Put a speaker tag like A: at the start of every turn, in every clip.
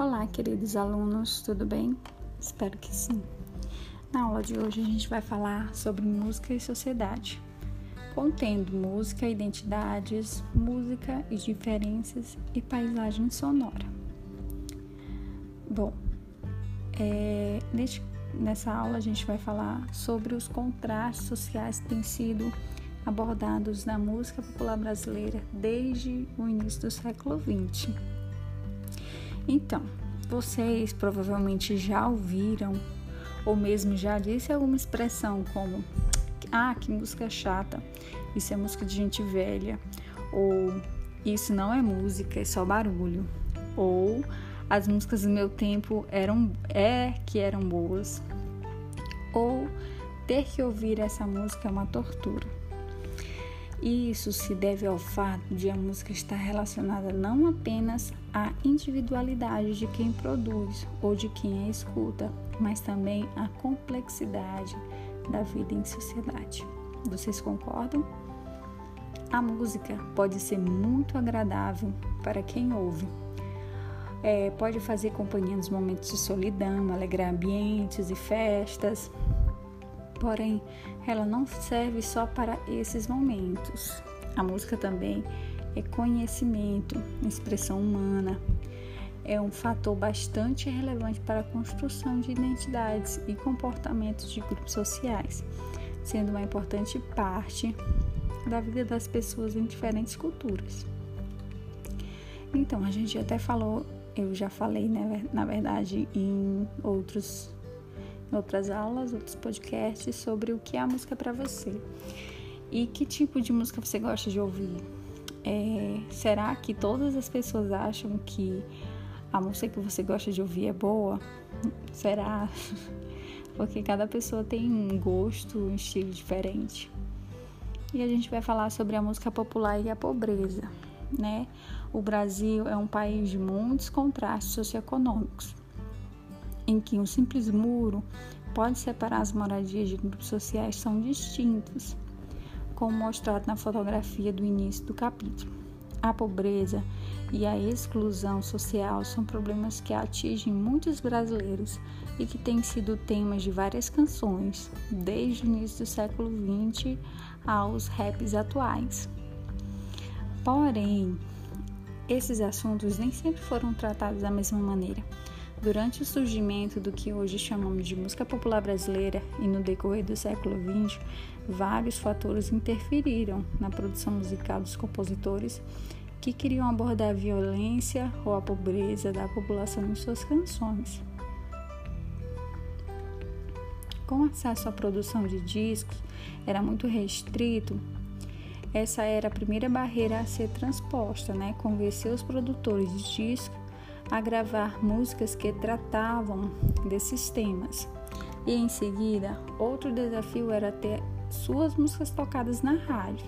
A: Olá, queridos alunos, tudo bem? Espero que sim. Na aula de hoje a gente vai falar sobre música e sociedade, contendo música, identidades, música e diferenças e paisagem sonora. Bom, é, neste, nessa aula a gente vai falar sobre os contrastes sociais que têm sido abordados na música popular brasileira desde o início do século XX. Então, vocês provavelmente já ouviram ou mesmo já disse alguma expressão como ah, que música chata, isso é música de gente velha, ou isso não é música, é só barulho, ou as músicas do meu tempo eram é que eram boas, ou ter que ouvir essa música é uma tortura. Isso se deve ao fato de a música estar relacionada não apenas à individualidade de quem produz ou de quem a escuta, mas também à complexidade da vida em sociedade. Vocês concordam? A música pode ser muito agradável para quem ouve. É, pode fazer companhia nos momentos de solidão, alegrar ambientes e festas, Porém, ela não serve só para esses momentos. A música também é conhecimento, expressão humana. É um fator bastante relevante para a construção de identidades e comportamentos de grupos sociais, sendo uma importante parte da vida das pessoas em diferentes culturas. Então, a gente até falou, eu já falei, né, na verdade, em outros outras aulas, outros podcasts sobre o que é a música para você e que tipo de música você gosta de ouvir. É, será que todas as pessoas acham que a música que você gosta de ouvir é boa? Será? Porque cada pessoa tem um gosto, um estilo diferente. E a gente vai falar sobre a música popular e a pobreza, né? O Brasil é um país de muitos contrastes socioeconômicos em que um simples muro pode separar as moradias de grupos sociais são distintos, como mostrado na fotografia do início do capítulo. A pobreza e a exclusão social são problemas que atingem muitos brasileiros e que têm sido temas de várias canções, desde o início do século XX aos raps atuais. Porém, esses assuntos nem sempre foram tratados da mesma maneira. Durante o surgimento do que hoje chamamos de música popular brasileira e no decorrer do século XX, vários fatores interferiram na produção musical dos compositores que queriam abordar a violência ou a pobreza da população em suas canções. Com acesso à produção de discos era muito restrito, essa era a primeira barreira a ser transposta, né? Convencer os produtores de discos a gravar músicas que tratavam desses temas. E em seguida, outro desafio era ter suas músicas tocadas na rádio,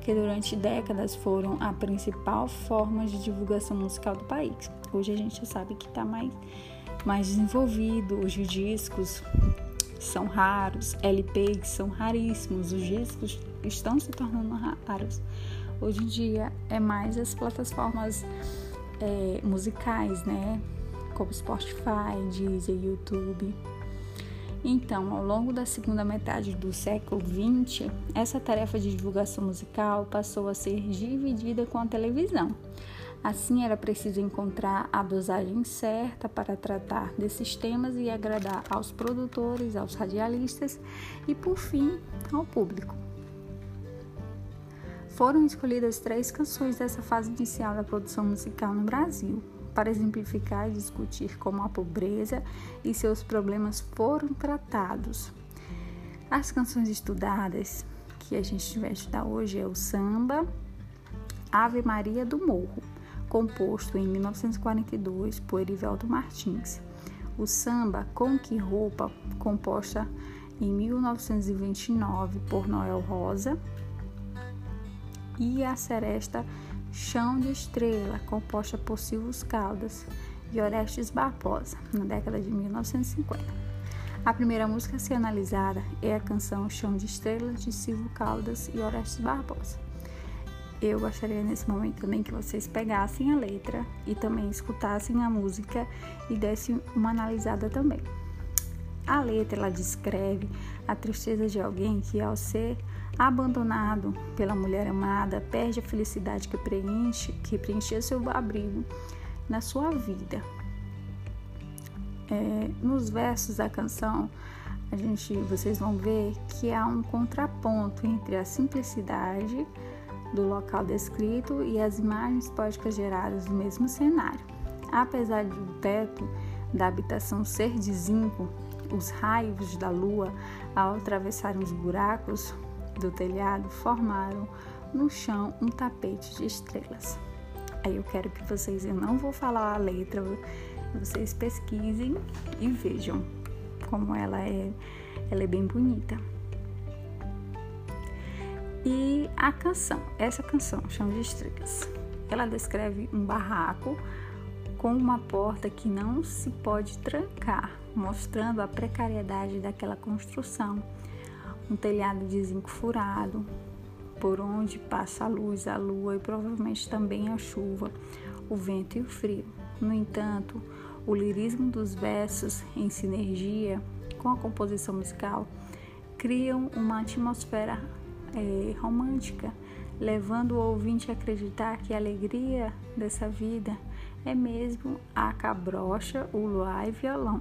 A: que durante décadas foram a principal forma de divulgação musical do país. Hoje a gente sabe que está mais, mais desenvolvido, hoje os discos são raros, LPs são raríssimos, os discos estão se tornando raros. Hoje em dia é mais as plataformas é, musicais, né? Como Spotify, Deezer, YouTube. Então, ao longo da segunda metade do século XX, essa tarefa de divulgação musical passou a ser dividida com a televisão. Assim, era preciso encontrar a dosagem certa para tratar desses temas e agradar aos produtores, aos radialistas e, por fim, ao público. Foram escolhidas três canções dessa fase inicial da produção musical no Brasil, para exemplificar e discutir como a pobreza e seus problemas foram tratados. As canções estudadas que a gente vai estudar hoje é o samba Ave Maria do Morro, composto em 1942 por Erivelto Martins. O samba Com Que Roupa, composta em 1929 por Noel Rosa e a seresta Chão de Estrela, composta por Silvio Caldas e Orestes Barbosa, na década de 1950. A primeira música a ser analisada é a canção Chão de Estrelas de Silvio Caldas e Orestes Barbosa. eu gostaria nesse momento também que vocês pegassem a letra e também escutassem a música e dessem uma analisada também. A letra ela descreve a tristeza de alguém que ao ser abandonado pela mulher amada perde a felicidade que preenche, que preenchia seu abrigo na sua vida. É, nos versos da canção, a gente, vocês vão ver que há um contraponto entre a simplicidade do local descrito e as imagens poéticas geradas do mesmo cenário. Apesar do teto da habitação ser de zinco, os raios da lua, ao atravessarem os buracos do telhado, formaram no chão um tapete de estrelas. Aí eu quero que vocês, eu não vou falar a letra, vocês pesquisem e vejam como ela é, ela é bem bonita. E a canção, essa canção, Chão de Estrelas, ela descreve um barraco com uma porta que não se pode trancar, mostrando a precariedade daquela construção. Um telhado de zinco furado, por onde passa a luz, a lua e provavelmente também a chuva, o vento e o frio. No entanto, o lirismo dos versos, em sinergia com a composição musical, criam uma atmosfera é, romântica, levando o ouvinte a acreditar que a alegria dessa vida é mesmo a cabrocha, o luar e violão.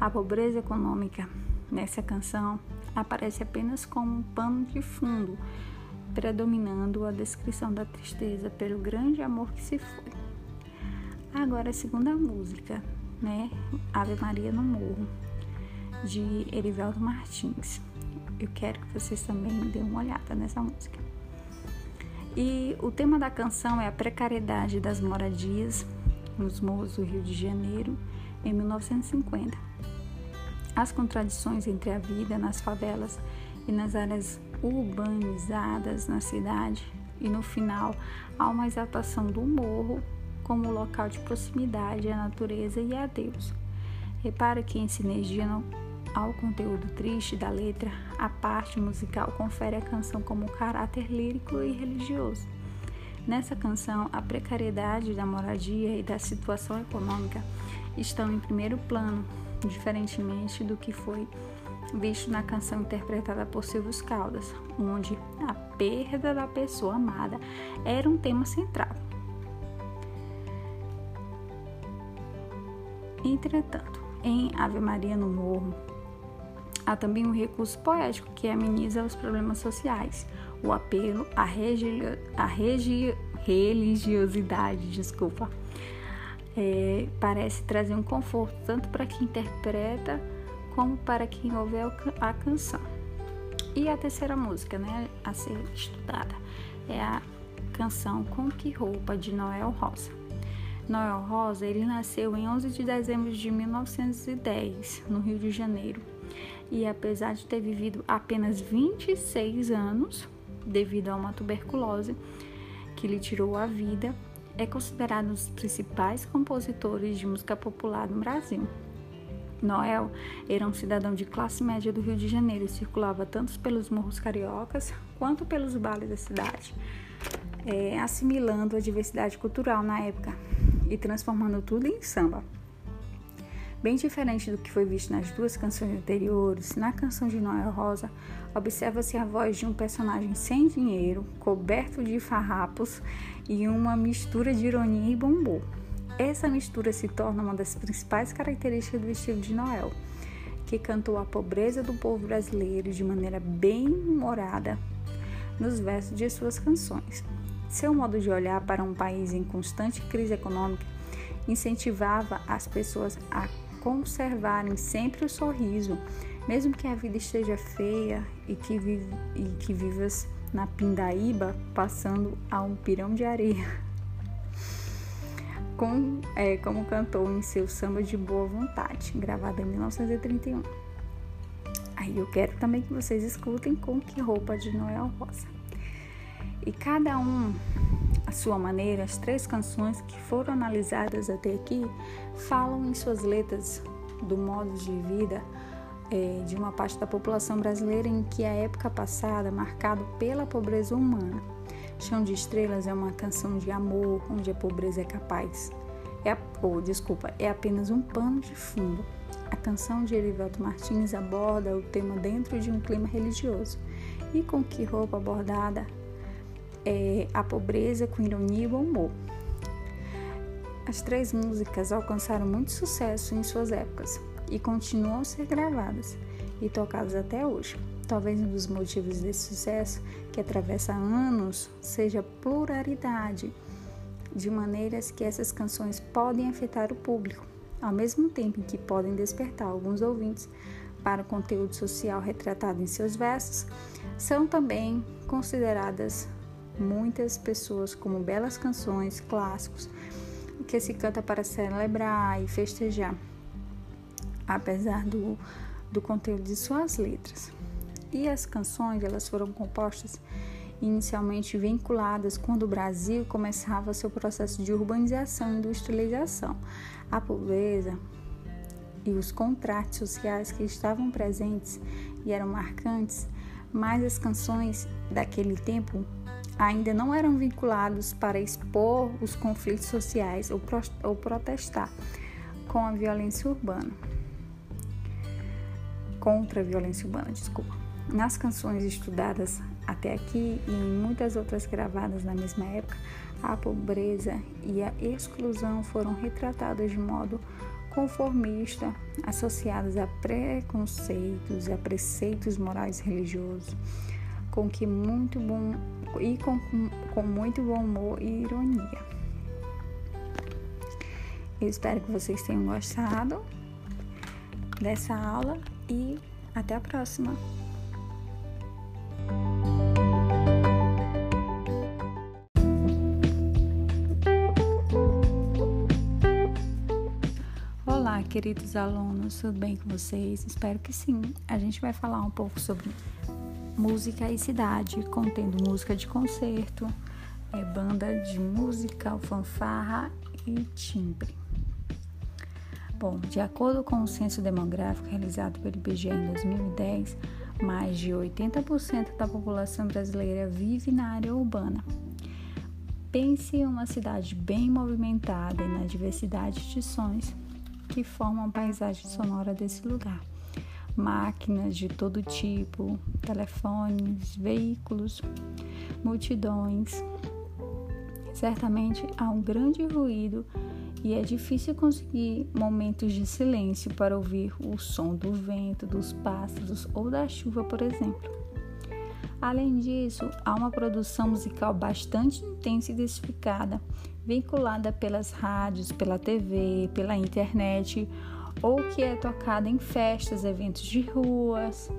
A: A pobreza econômica nessa canção aparece apenas como um pano de fundo, predominando a descrição da tristeza pelo grande amor que se foi. Agora a segunda música, né? Ave Maria no Morro, de Erivelto Martins. Eu quero que vocês também dêem uma olhada nessa música. E o tema da canção é a precariedade das moradias nos morros do Rio de Janeiro em 1950. As contradições entre a vida nas favelas e nas áreas urbanizadas na cidade e no final há uma exaltação do morro como local de proximidade à natureza e a Deus. Repara que em sinergia ao conteúdo triste da letra, a parte musical confere à canção como caráter lírico e religioso. Nessa canção, a precariedade da moradia e da situação econômica estão em primeiro plano, diferentemente do que foi visto na canção interpretada por Silvio Caldas, onde a perda da pessoa amada era um tema central. Entretanto, em Ave Maria no Morro, Há também um recurso poético que ameniza os problemas sociais, o apelo à, religiosidade, desculpa. É, parece trazer um conforto tanto para quem interpreta como para quem ouve a canção. E a terceira música, né, a ser estudada, é a canção Com Que Roupa de Noel Rosa. Noel Rosa, ele nasceu em 11 de dezembro de 1910, no Rio de Janeiro e apesar de ter vivido apenas 26 anos devido a uma tuberculose que lhe tirou a vida, é considerado um dos principais compositores de música popular no Brasil. Noel era um cidadão de classe média do Rio de Janeiro e circulava tanto pelos morros cariocas quanto pelos bares da cidade, é, assimilando a diversidade cultural na época e transformando tudo em samba. Bem diferente do que foi visto nas duas canções anteriores, na canção de Noel Rosa, observa-se a voz de um personagem sem dinheiro, coberto de farrapos e uma mistura de ironia e bombom. Essa mistura se torna uma das principais características do estilo de Noel, que cantou a pobreza do povo brasileiro de maneira bem humorada nos versos de suas canções. Seu modo de olhar para um país em constante crise econômica incentivava as pessoas a conservarem sempre o sorriso, mesmo que a vida esteja feia e que, vive, e que vivas na pindaíba passando a um pirão de areia. Com, é, como cantou em seu samba de boa vontade, gravado em 1931. Aí eu quero também que vocês escutem com que roupa de Noel Rosa. E cada um à sua maneira, as três canções que foram analisadas até aqui falam em suas letras do modo de vida é, de uma parte da população brasileira em que a época passada, marcado pela pobreza humana, Chão de Estrelas é uma canção de amor, onde a pobreza é capaz. É, oh, desculpa, é apenas um pano de fundo. A canção de Erivelto Martins aborda o tema dentro de um clima religioso. E com que roupa abordada é a pobreza com ironia e bom humor. As três músicas alcançaram muito sucesso em suas épocas e continuam a ser gravadas e tocadas até hoje. Talvez um dos motivos desse sucesso, que atravessa anos, seja a pluralidade de maneiras que essas canções podem afetar o público, ao mesmo tempo em que podem despertar alguns ouvintes para o conteúdo social retratado em seus versos, são também consideradas muitas pessoas como belas canções, clássicos, que se canta para celebrar e festejar, apesar do, do conteúdo de suas letras. E as canções elas foram compostas inicialmente vinculadas quando o Brasil começava seu processo de urbanização e industrialização. A pobreza e os contratos sociais que estavam presentes e eram marcantes, mas as canções daquele tempo ainda não eram vinculados para expor os conflitos sociais ou, pro, ou protestar com a violência urbana. Contra a violência urbana, desculpa. Nas canções estudadas até aqui e em muitas outras gravadas na mesma época, a pobreza e a exclusão foram retratadas de modo conformista, associadas a preconceitos e a preceitos morais religiosos, com que muito bom e com, com muito bom humor e ironia. Eu espero que vocês tenham gostado dessa aula e até a próxima. Olá, queridos alunos, tudo bem com vocês? Espero que sim. A gente vai falar um pouco sobre música e cidade, contendo música de concerto, é, banda de música, fanfarra e timbre. Bom, de acordo com o censo demográfico realizado pelo IBGE em 2010, mais de 80% da população brasileira vive na área urbana. Pense em uma cidade bem movimentada e na diversidade de sons que formam a paisagem sonora desse lugar máquinas de todo tipo, telefones, veículos, multidões. Certamente há um grande ruído e é difícil conseguir momentos de silêncio para ouvir o som do vento, dos pássaros ou da chuva, por exemplo. Além disso, há uma produção musical bastante intensa e diversificada, vinculada pelas rádios, pela TV, pela internet ou que é tocada em festas, eventos de ruas,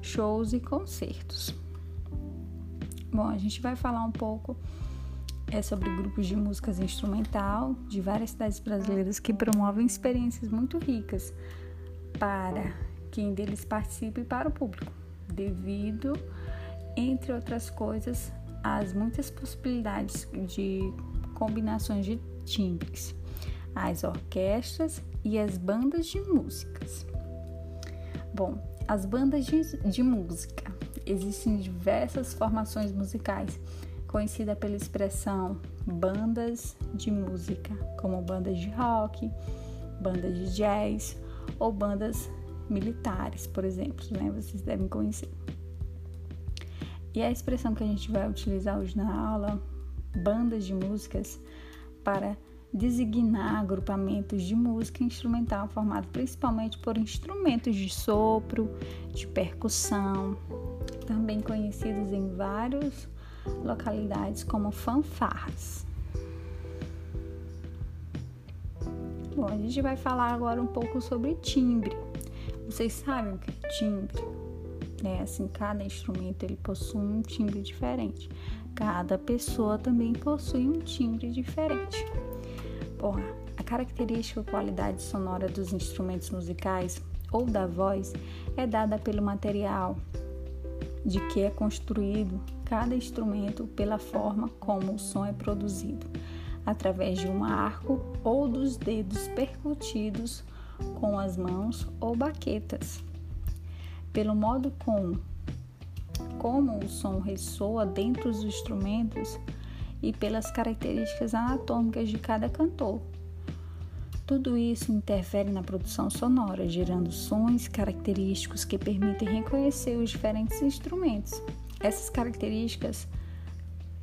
A: shows e concertos. Bom, a gente vai falar um pouco é sobre grupos de músicas instrumental de várias cidades brasileiras que promovem experiências muito ricas para quem deles participe e para o público, devido, entre outras coisas, às muitas possibilidades de combinações de timbres as orquestras e as bandas de músicas. Bom, as bandas de, de música. Existem diversas formações musicais, conhecida pela expressão bandas de música, como bandas de rock, bandas de jazz ou bandas militares, por exemplo, né? Vocês devem conhecer. E a expressão que a gente vai utilizar hoje na aula, bandas de músicas, para designar agrupamentos de música instrumental formados principalmente por instrumentos de sopro, de percussão, também conhecidos em várias localidades como fanfarras. Bom, a gente vai falar agora um pouco sobre timbre. Vocês sabem o que é timbre? É assim, cada instrumento ele possui um timbre diferente. Cada pessoa também possui um timbre diferente. Bom, a característica qualidade sonora dos instrumentos musicais ou da voz é dada pelo material de que é construído cada instrumento pela forma como o som é produzido, através de um arco ou dos dedos percutidos com as mãos ou baquetas, pelo modo com como o som ressoa dentro dos instrumentos e pelas características anatômicas de cada cantor. Tudo isso interfere na produção sonora, gerando sons característicos que permitem reconhecer os diferentes instrumentos. Essas características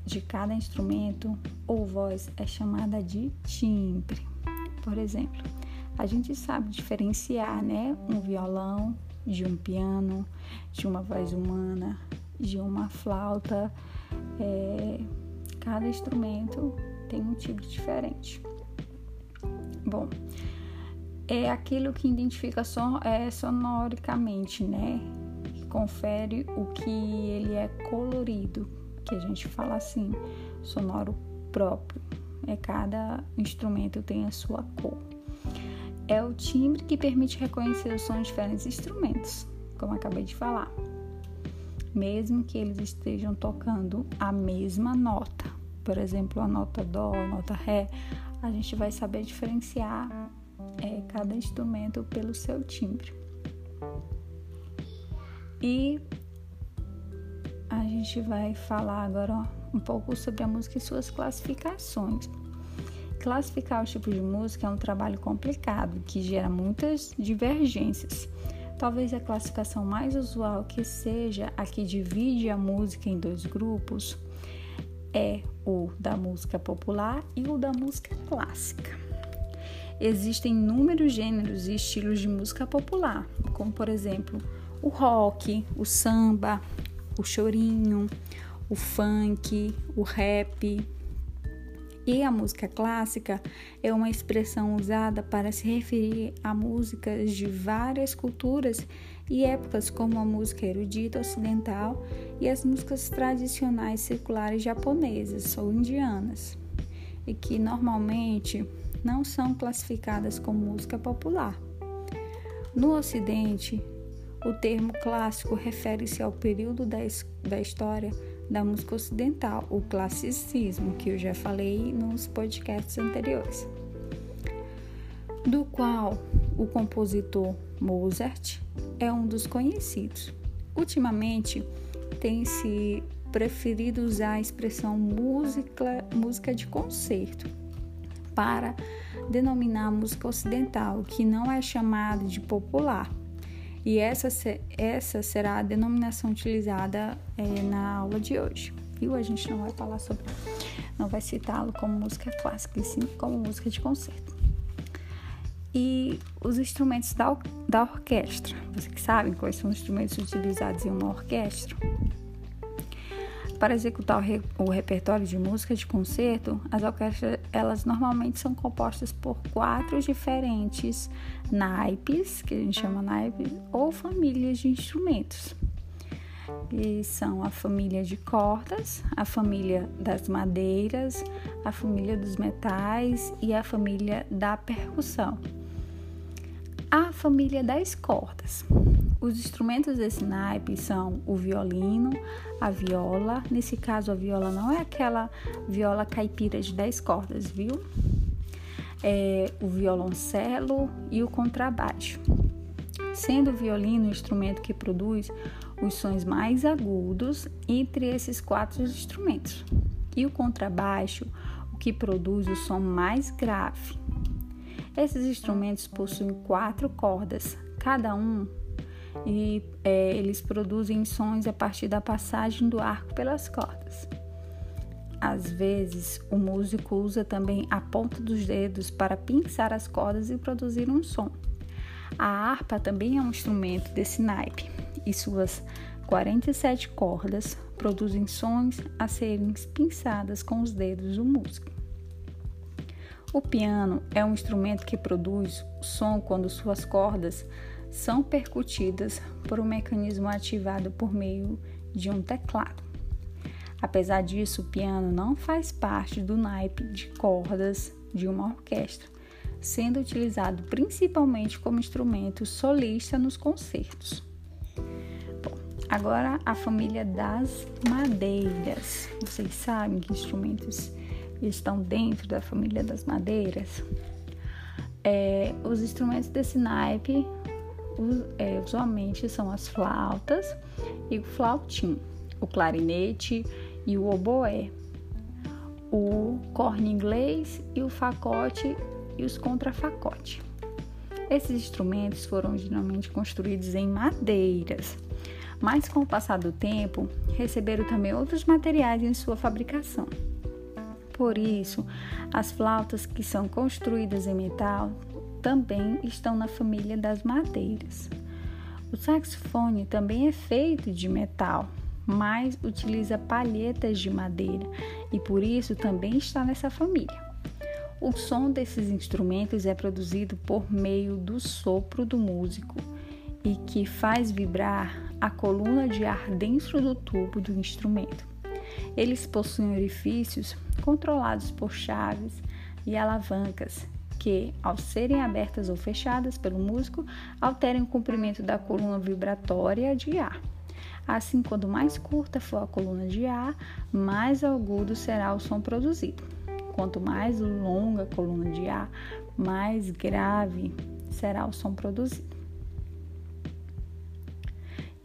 A: de cada instrumento ou voz é chamada de timbre. Por exemplo, a gente sabe diferenciar, né, um violão de um piano, de uma voz humana, de uma flauta. É, cada instrumento tem um timbre diferente. Bom, é aquilo que identifica son, é, sonoricamente, né? Que confere o que ele é colorido, que a gente fala assim, sonoro próprio. É cada instrumento tem a sua cor. É o timbre que permite reconhecer os sons de diferentes instrumentos, como acabei de falar. Mesmo que eles estejam tocando a mesma nota, por exemplo, a nota dó, a nota ré, a gente vai saber diferenciar é, cada instrumento pelo seu timbre. E a gente vai falar agora um pouco sobre a música e suas classificações. Classificar os tipos de música é um trabalho complicado que gera muitas divergências. Talvez a classificação mais usual que seja a que divide a música em dois grupos é o da música popular e o da música clássica. Existem inúmeros gêneros e estilos de música popular, como por exemplo o rock, o samba, o chorinho, o funk, o rap. E a música clássica é uma expressão usada para se referir a músicas de várias culturas e épocas, como a música erudita ocidental e as músicas tradicionais seculares japonesas ou indianas, e que normalmente não são classificadas como música popular. No Ocidente, o termo clássico refere-se ao período da, da história da música ocidental, o classicismo, que eu já falei nos podcasts anteriores, do qual o compositor Mozart é um dos conhecidos. Ultimamente, tem se preferido usar a expressão música, música de concerto para denominar música ocidental, que não é chamada de popular e essa, essa será a denominação utilizada é, na aula de hoje. Viu? A gente não vai falar sobre, não vai citá-lo como música clássica, e sim como música de concerto. E os instrumentos da, da orquestra. Vocês sabem quais são os instrumentos utilizados em uma orquestra? Para executar o, re, o, repertório de música de concerto, as orquestras elas normalmente são compostas por quatro diferentes naipes, que a gente chama naipes, ou famílias de instrumentos. E são a família de cordas, a família das madeiras, a família dos metais e a família da percussão. A família das cordas. Os instrumentos desse naipe são o violino, a viola. Nesse caso, a viola não é aquela viola caipira de 10 cordas, viu? É o violoncelo e o contrabaixo. Sendo o violino o instrumento que produz os sons mais agudos entre esses quatro instrumentos, e o contrabaixo, o que produz o som mais grave. Esses instrumentos possuem quatro cordas, cada um e é, eles produzem sons a partir da passagem do arco pelas cordas. Às vezes, o músico usa também a ponta dos dedos para pinçar as cordas e produzir um som. A harpa também é um instrumento desse naipe e suas 47 cordas produzem sons a serem pinçadas com os dedos do músico. O piano é um instrumento que produz som quando suas cordas são percutidas por um mecanismo ativado por meio de um teclado. Apesar disso, o piano não faz parte do naipe de cordas de uma orquestra, sendo utilizado principalmente como instrumento solista nos concertos. Bom, agora a família das madeiras. Vocês sabem que instrumentos estão dentro da família das madeiras? É, os instrumentos desse naipe é, usualmente são as flautas e o flautim. o clarinete e o oboé, o corno inglês e o facote e os contrafacote. Esses instrumentos foram originalmente construídos em madeiras, mas com o passar do tempo receberam também outros materiais em sua fabricação. Por isso, as flautas que são construídas em metal também estão na família das madeiras. O saxofone também é feito de metal, mas utiliza palhetas de madeira e por isso também está nessa família. O som desses instrumentos é produzido por meio do sopro do músico e que faz vibrar a coluna de ar dentro do tubo do instrumento. Eles possuem orifícios controlados por chaves e alavancas que, ao serem abertas ou fechadas pelo músico, alteram o comprimento da coluna vibratória de ar. Assim, quanto mais curta for a coluna de ar, mais agudo será o som produzido. Quanto mais longa a coluna de ar, mais grave será o som produzido.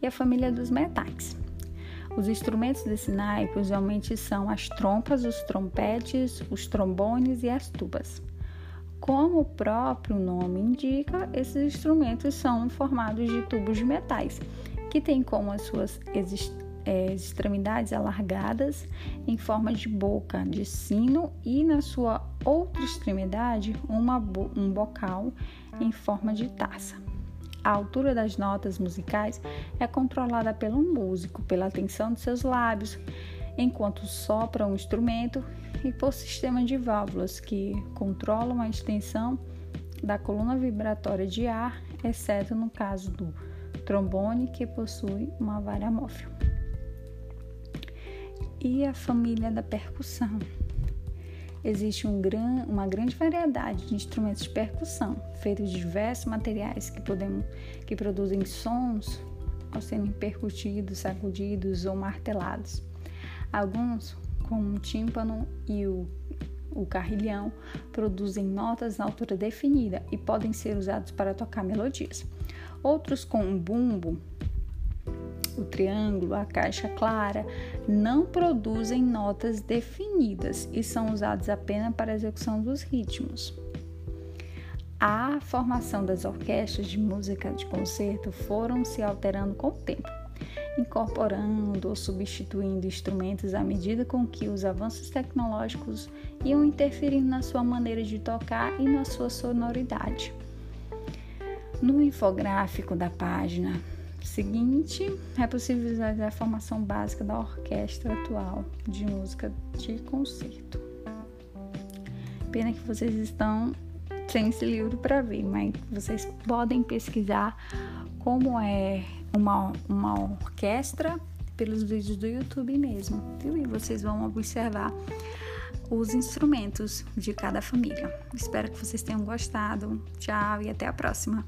A: E a família dos metais. Os instrumentos desse naipe usualmente são as trompas, os trompetes, os trombones e as tubas. Como o próprio nome indica, esses instrumentos são formados de tubos de metais, que têm como as suas é, extremidades alargadas em forma de boca de sino e na sua outra extremidade uma um bocal em forma de taça. A altura das notas musicais é controlada pelo músico, pela tensão de seus lábios, enquanto sopra um instrumento e por sistema de válvulas que controlam a extensão da coluna vibratória de ar, exceto no caso do trombone, que possui uma vara móvel e a família da percussão. Existe um gran, uma grande variedade de instrumentos de percussão, feitos de diversos materiais que, podemos, que produzem sons ao serem percutidos, sacudidos ou martelados. Alguns, como o tímpano e o, o carrilhão, produzem notas na altura definida e podem ser usados para tocar melodias. Outros, como o bumbo, o triângulo, a caixa clara, não produzem notas definidas e são usados apenas para a execução dos ritmos. A formação das orquestras de música de concerto foram se alterando com o tempo, incorporando ou substituindo instrumentos à medida com que os avanços tecnológicos iam interferindo na sua maneira de tocar e na sua sonoridade. No infográfico da página seguinte, é possível visualizar a formação básica da orquestra atual de música de concerto. Pena que vocês estão sem esse livro para ver, mas vocês podem pesquisar como é uma, uma orquestra pelos vídeos do YouTube mesmo, viu? E vocês vão observar os instrumentos de cada família. Espero que vocês tenham gostado. Tchau e até a próxima.